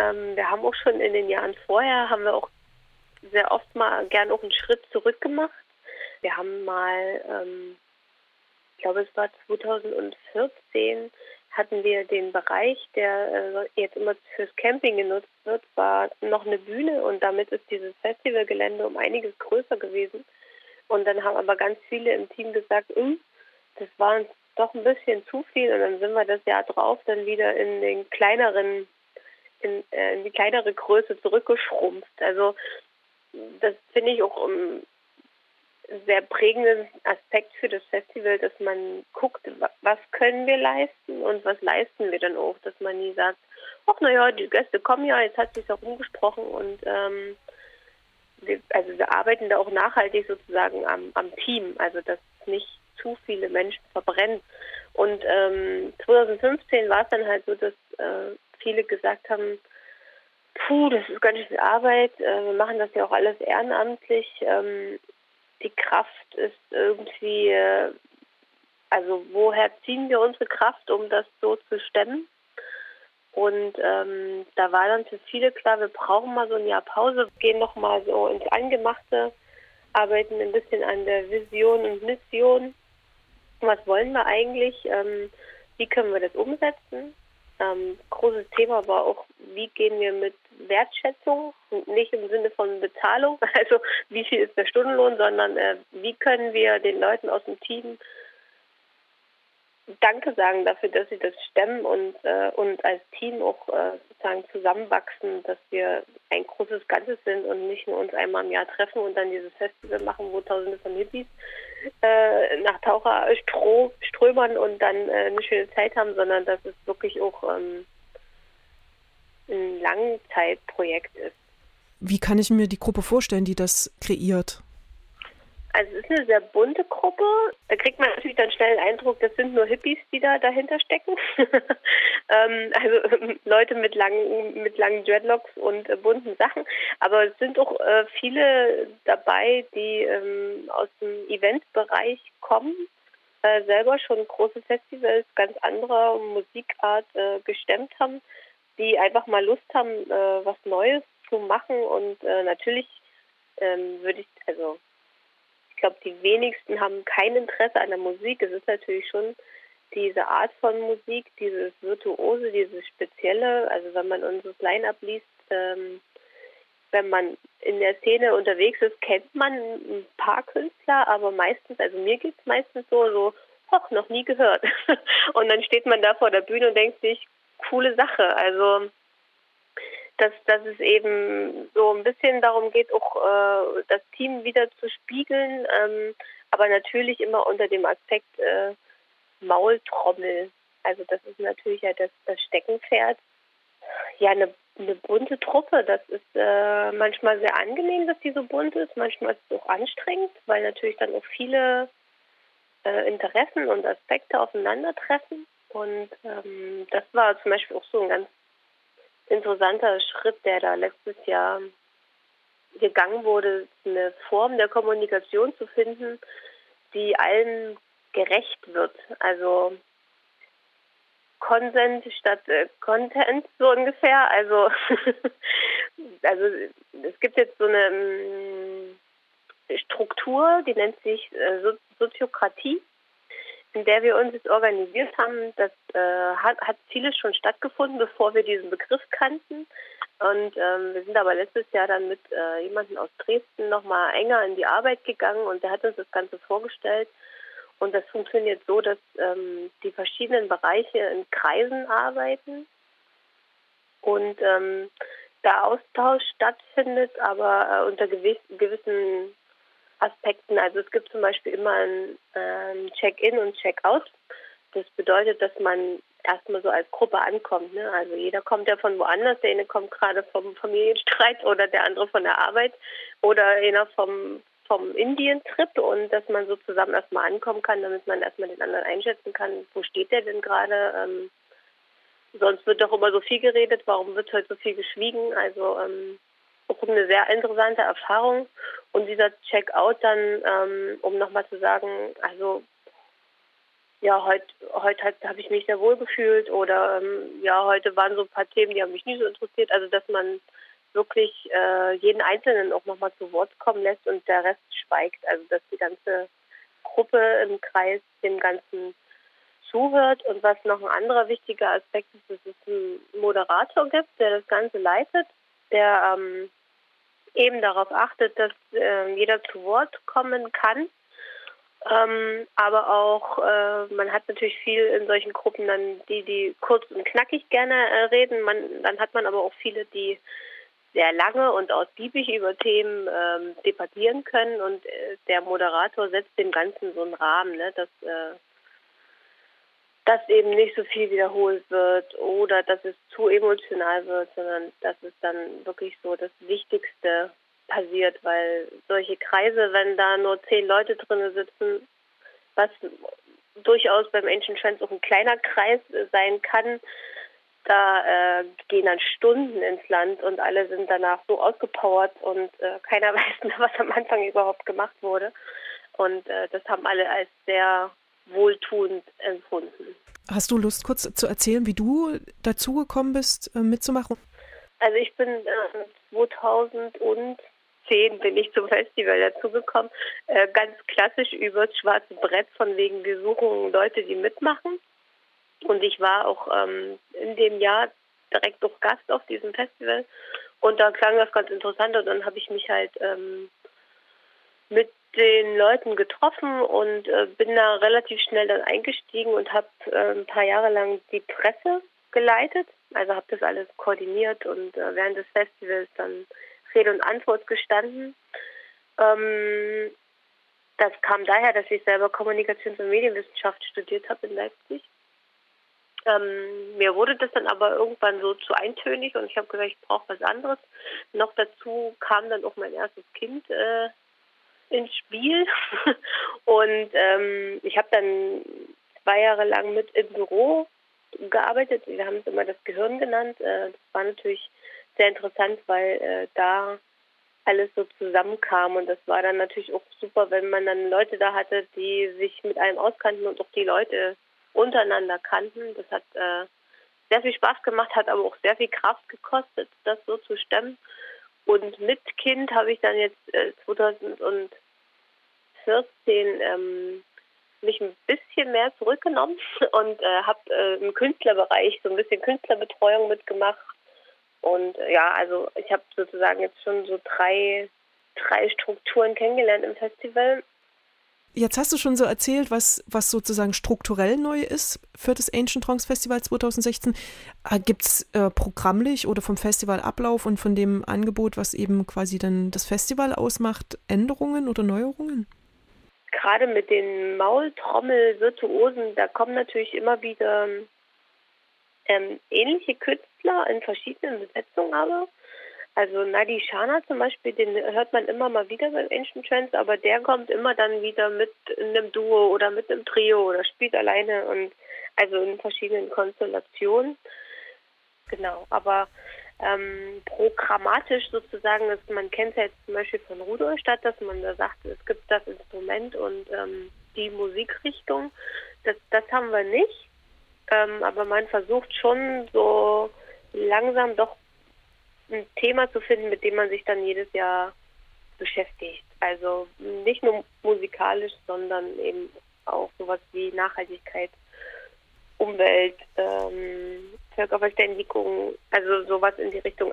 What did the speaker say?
Ähm, wir haben auch schon in den Jahren vorher, haben wir auch sehr oft mal gern auch einen Schritt zurück gemacht. Wir haben mal, ähm, ich glaube es war 2014, hatten wir den Bereich, der äh, jetzt immer fürs Camping genutzt wird, war noch eine Bühne und damit ist dieses Festivalgelände um einiges größer gewesen. Und dann haben aber ganz viele im Team gesagt, hm, das war uns doch ein bisschen zu viel und dann sind wir das Jahr drauf dann wieder in den kleineren, in, äh, in die kleinere Größe zurückgeschrumpft. Also das finde ich auch um, sehr prägenden Aspekt für das Festival, dass man guckt, was können wir leisten und was leisten wir dann auch, dass man nie sagt, ach naja, die Gäste kommen ja, jetzt hat sich ja rumgesprochen und ähm, wir, also wir arbeiten da auch nachhaltig sozusagen am, am Team, also dass nicht zu viele Menschen verbrennen. Und ähm, 2015 war es dann halt so, dass äh, viele gesagt haben, puh, das ist ganz viel Arbeit, äh, wir machen das ja auch alles ehrenamtlich. Ähm, die Kraft ist irgendwie, äh, also woher ziehen wir unsere Kraft, um das so zu stemmen? Und ähm, da war dann für viele klar, wir brauchen mal so ein Jahr Pause, gehen noch mal so ins Angemachte, arbeiten ein bisschen an der Vision und Mission. Was wollen wir eigentlich? Ähm, wie können wir das umsetzen? Ähm, großes Thema war auch, wie gehen wir mit Wertschätzung, nicht im Sinne von Bezahlung, also wie viel ist der Stundenlohn, sondern äh, wie können wir den Leuten aus dem Team Danke sagen dafür, dass sie das stemmen und, äh, und als Team auch äh, sozusagen zusammenwachsen, dass wir ein großes Ganzes sind und nicht nur uns einmal im Jahr treffen und dann dieses Festival machen, wo tausende von Hippies äh, nach Taucher Stroh, strömern und dann äh, eine schöne Zeit haben, sondern dass es wirklich auch ähm, ein Langzeitprojekt ist. Wie kann ich mir die Gruppe vorstellen, die das kreiert? Also es ist eine sehr bunte Gruppe. Da kriegt man natürlich dann schnell den Eindruck, das sind nur Hippies, die da dahinter stecken. ähm, also Leute mit langen, mit langen Dreadlocks und äh, bunten Sachen. Aber es sind auch äh, viele dabei, die ähm, aus dem Eventbereich kommen, äh, selber schon große Festivals ganz anderer Musikart äh, gestemmt haben, die einfach mal Lust haben, äh, was Neues zu machen. Und äh, natürlich ähm, würde ich, also glaube, die wenigsten haben kein Interesse an der Musik. Es ist natürlich schon diese Art von Musik, dieses Virtuose, dieses Spezielle. Also wenn man unseres Line-Up liest, ähm, wenn man in der Szene unterwegs ist, kennt man ein paar Künstler, aber meistens, also mir geht es meistens so, so, hoch, noch nie gehört. und dann steht man da vor der Bühne und denkt sich, coole Sache. Also dass, dass es eben so ein bisschen darum geht, auch äh, das Team wieder zu spiegeln, ähm, aber natürlich immer unter dem Aspekt äh, Maultrommel. Also das ist natürlich ja das, das Steckenpferd. Ja, eine, eine bunte Truppe, das ist äh, manchmal sehr angenehm, dass die so bunt ist, manchmal ist es auch anstrengend, weil natürlich dann auch viele äh, Interessen und Aspekte aufeinandertreffen. Und ähm, das war zum Beispiel auch so ein ganz interessanter Schritt, der da letztes Jahr gegangen wurde, eine Form der Kommunikation zu finden, die allen gerecht wird. Also Konsent statt äh, Content so ungefähr. Also also es gibt jetzt so eine ähm, Struktur, die nennt sich äh, Soziokratie in der wir uns jetzt organisiert haben, das äh, hat, hat vieles schon stattgefunden, bevor wir diesen Begriff kannten. Und ähm, wir sind aber letztes Jahr dann mit äh, jemandem aus Dresden nochmal enger in die Arbeit gegangen und der hat uns das Ganze vorgestellt. Und das funktioniert so, dass ähm, die verschiedenen Bereiche in Kreisen arbeiten und ähm, da Austausch stattfindet, aber äh, unter gewiss, gewissen Aspekten. Also es gibt zum Beispiel immer ein ähm, Check-in und Check-out. Das bedeutet, dass man erstmal so als Gruppe ankommt. Ne? Also jeder kommt ja von woanders. Der eine kommt gerade vom Familienstreit oder der andere von der Arbeit oder einer vom, vom Indien-Trip und dass man so zusammen erstmal ankommen kann, damit man erstmal den anderen einschätzen kann, wo steht der denn gerade. Ähm, sonst wird doch immer so viel geredet, warum wird heute so viel geschwiegen? Also ähm, auch eine sehr interessante Erfahrung. Und dieser Checkout dann, ähm, um nochmal zu sagen, also ja, heute heute halt, habe ich mich sehr wohl gefühlt oder ähm, ja, heute waren so ein paar Themen, die haben mich nie so interessiert. Also dass man wirklich äh, jeden Einzelnen auch nochmal zu Wort kommen lässt und der Rest schweigt. Also dass die ganze Gruppe im Kreis dem Ganzen zuhört. Und was noch ein anderer wichtiger Aspekt ist, dass es einen Moderator gibt, der das Ganze leitet, der ähm, eben darauf achtet, dass äh, jeder zu Wort kommen kann ähm, aber auch, äh, man hat natürlich viel in solchen Gruppen dann, die, die kurz und knackig gerne äh, reden. Man, dann hat man aber auch viele, die sehr lange und ausgiebig über Themen ähm, debattieren können und äh, der Moderator setzt dem Ganzen so einen Rahmen, ne, dass, äh, dass eben nicht so viel wiederholt wird oder dass es zu emotional wird, sondern dass es dann wirklich so das Wichtigste passiert, weil solche Kreise, wenn da nur zehn Leute drin sitzen, was durchaus beim Ancient Trends auch ein kleiner Kreis sein kann, da äh, gehen dann Stunden ins Land und alle sind danach so ausgepowert und äh, keiner weiß mehr, was am Anfang überhaupt gemacht wurde. Und äh, das haben alle als sehr wohltuend empfunden. Hast du Lust, kurz zu erzählen, wie du dazugekommen bist, äh, mitzumachen? Also ich bin 2000 äh, und 2010 bin ich zum Festival dazugekommen, äh, ganz klassisch übers schwarze Brett von wegen, wir suchen Leute, die mitmachen. Und ich war auch ähm, in dem Jahr direkt auch Gast auf diesem Festival und da klang das ganz interessant und dann habe ich mich halt ähm, mit den Leuten getroffen und äh, bin da relativ schnell dann eingestiegen und habe äh, ein paar Jahre lang die Presse geleitet. Also habe das alles koordiniert und äh, während des Festivals dann Rede und Antwort gestanden. Ähm, das kam daher, dass ich selber Kommunikations- und Medienwissenschaft studiert habe in Leipzig. Ähm, mir wurde das dann aber irgendwann so zu eintönig und ich habe gesagt, ich brauche was anderes. Noch dazu kam dann auch mein erstes Kind äh, ins Spiel und ähm, ich habe dann zwei Jahre lang mit im Büro gearbeitet. Wir haben es immer das Gehirn genannt. Äh, das war natürlich sehr interessant, weil äh, da alles so zusammenkam und das war dann natürlich auch super, wenn man dann Leute da hatte, die sich mit allem auskannten und auch die Leute untereinander kannten. Das hat äh, sehr viel Spaß gemacht, hat aber auch sehr viel Kraft gekostet, das so zu stemmen. Und mit Kind habe ich dann jetzt äh, 2014 ähm, mich ein bisschen mehr zurückgenommen und äh, habe äh, im Künstlerbereich so ein bisschen Künstlerbetreuung mitgemacht und äh, ja, also ich habe sozusagen jetzt schon so drei, drei Strukturen kennengelernt im Festival. Jetzt hast du schon so erzählt, was, was sozusagen strukturell neu ist für das Ancient Trance Festival 2016. Gibt es äh, programmlich oder vom Festivalablauf und von dem Angebot, was eben quasi dann das Festival ausmacht, Änderungen oder Neuerungen? Gerade mit den Maultrommel-Virtuosen, da kommen natürlich immer wieder ähm, ähnliche Künstler in verschiedenen Besetzungen aber. Also Nadi Shana zum Beispiel, den hört man immer mal wieder bei Ancient Trends, aber der kommt immer dann wieder mit in einem Duo oder mit einem Trio oder spielt alleine und also in verschiedenen Konstellationen. Genau, aber ähm, programmatisch sozusagen, ist, man kennt ja jetzt zum Beispiel von Rudolstadt, dass man da sagt, es gibt das Instrument und ähm, die Musikrichtung. Das, das haben wir nicht. Ähm, aber man versucht schon so langsam doch ein Thema zu finden, mit dem man sich dann jedes Jahr beschäftigt. Also nicht nur musikalisch, sondern eben auch sowas wie Nachhaltigkeit, Umwelt, ähm, Völkerverständigung, also sowas in die Richtung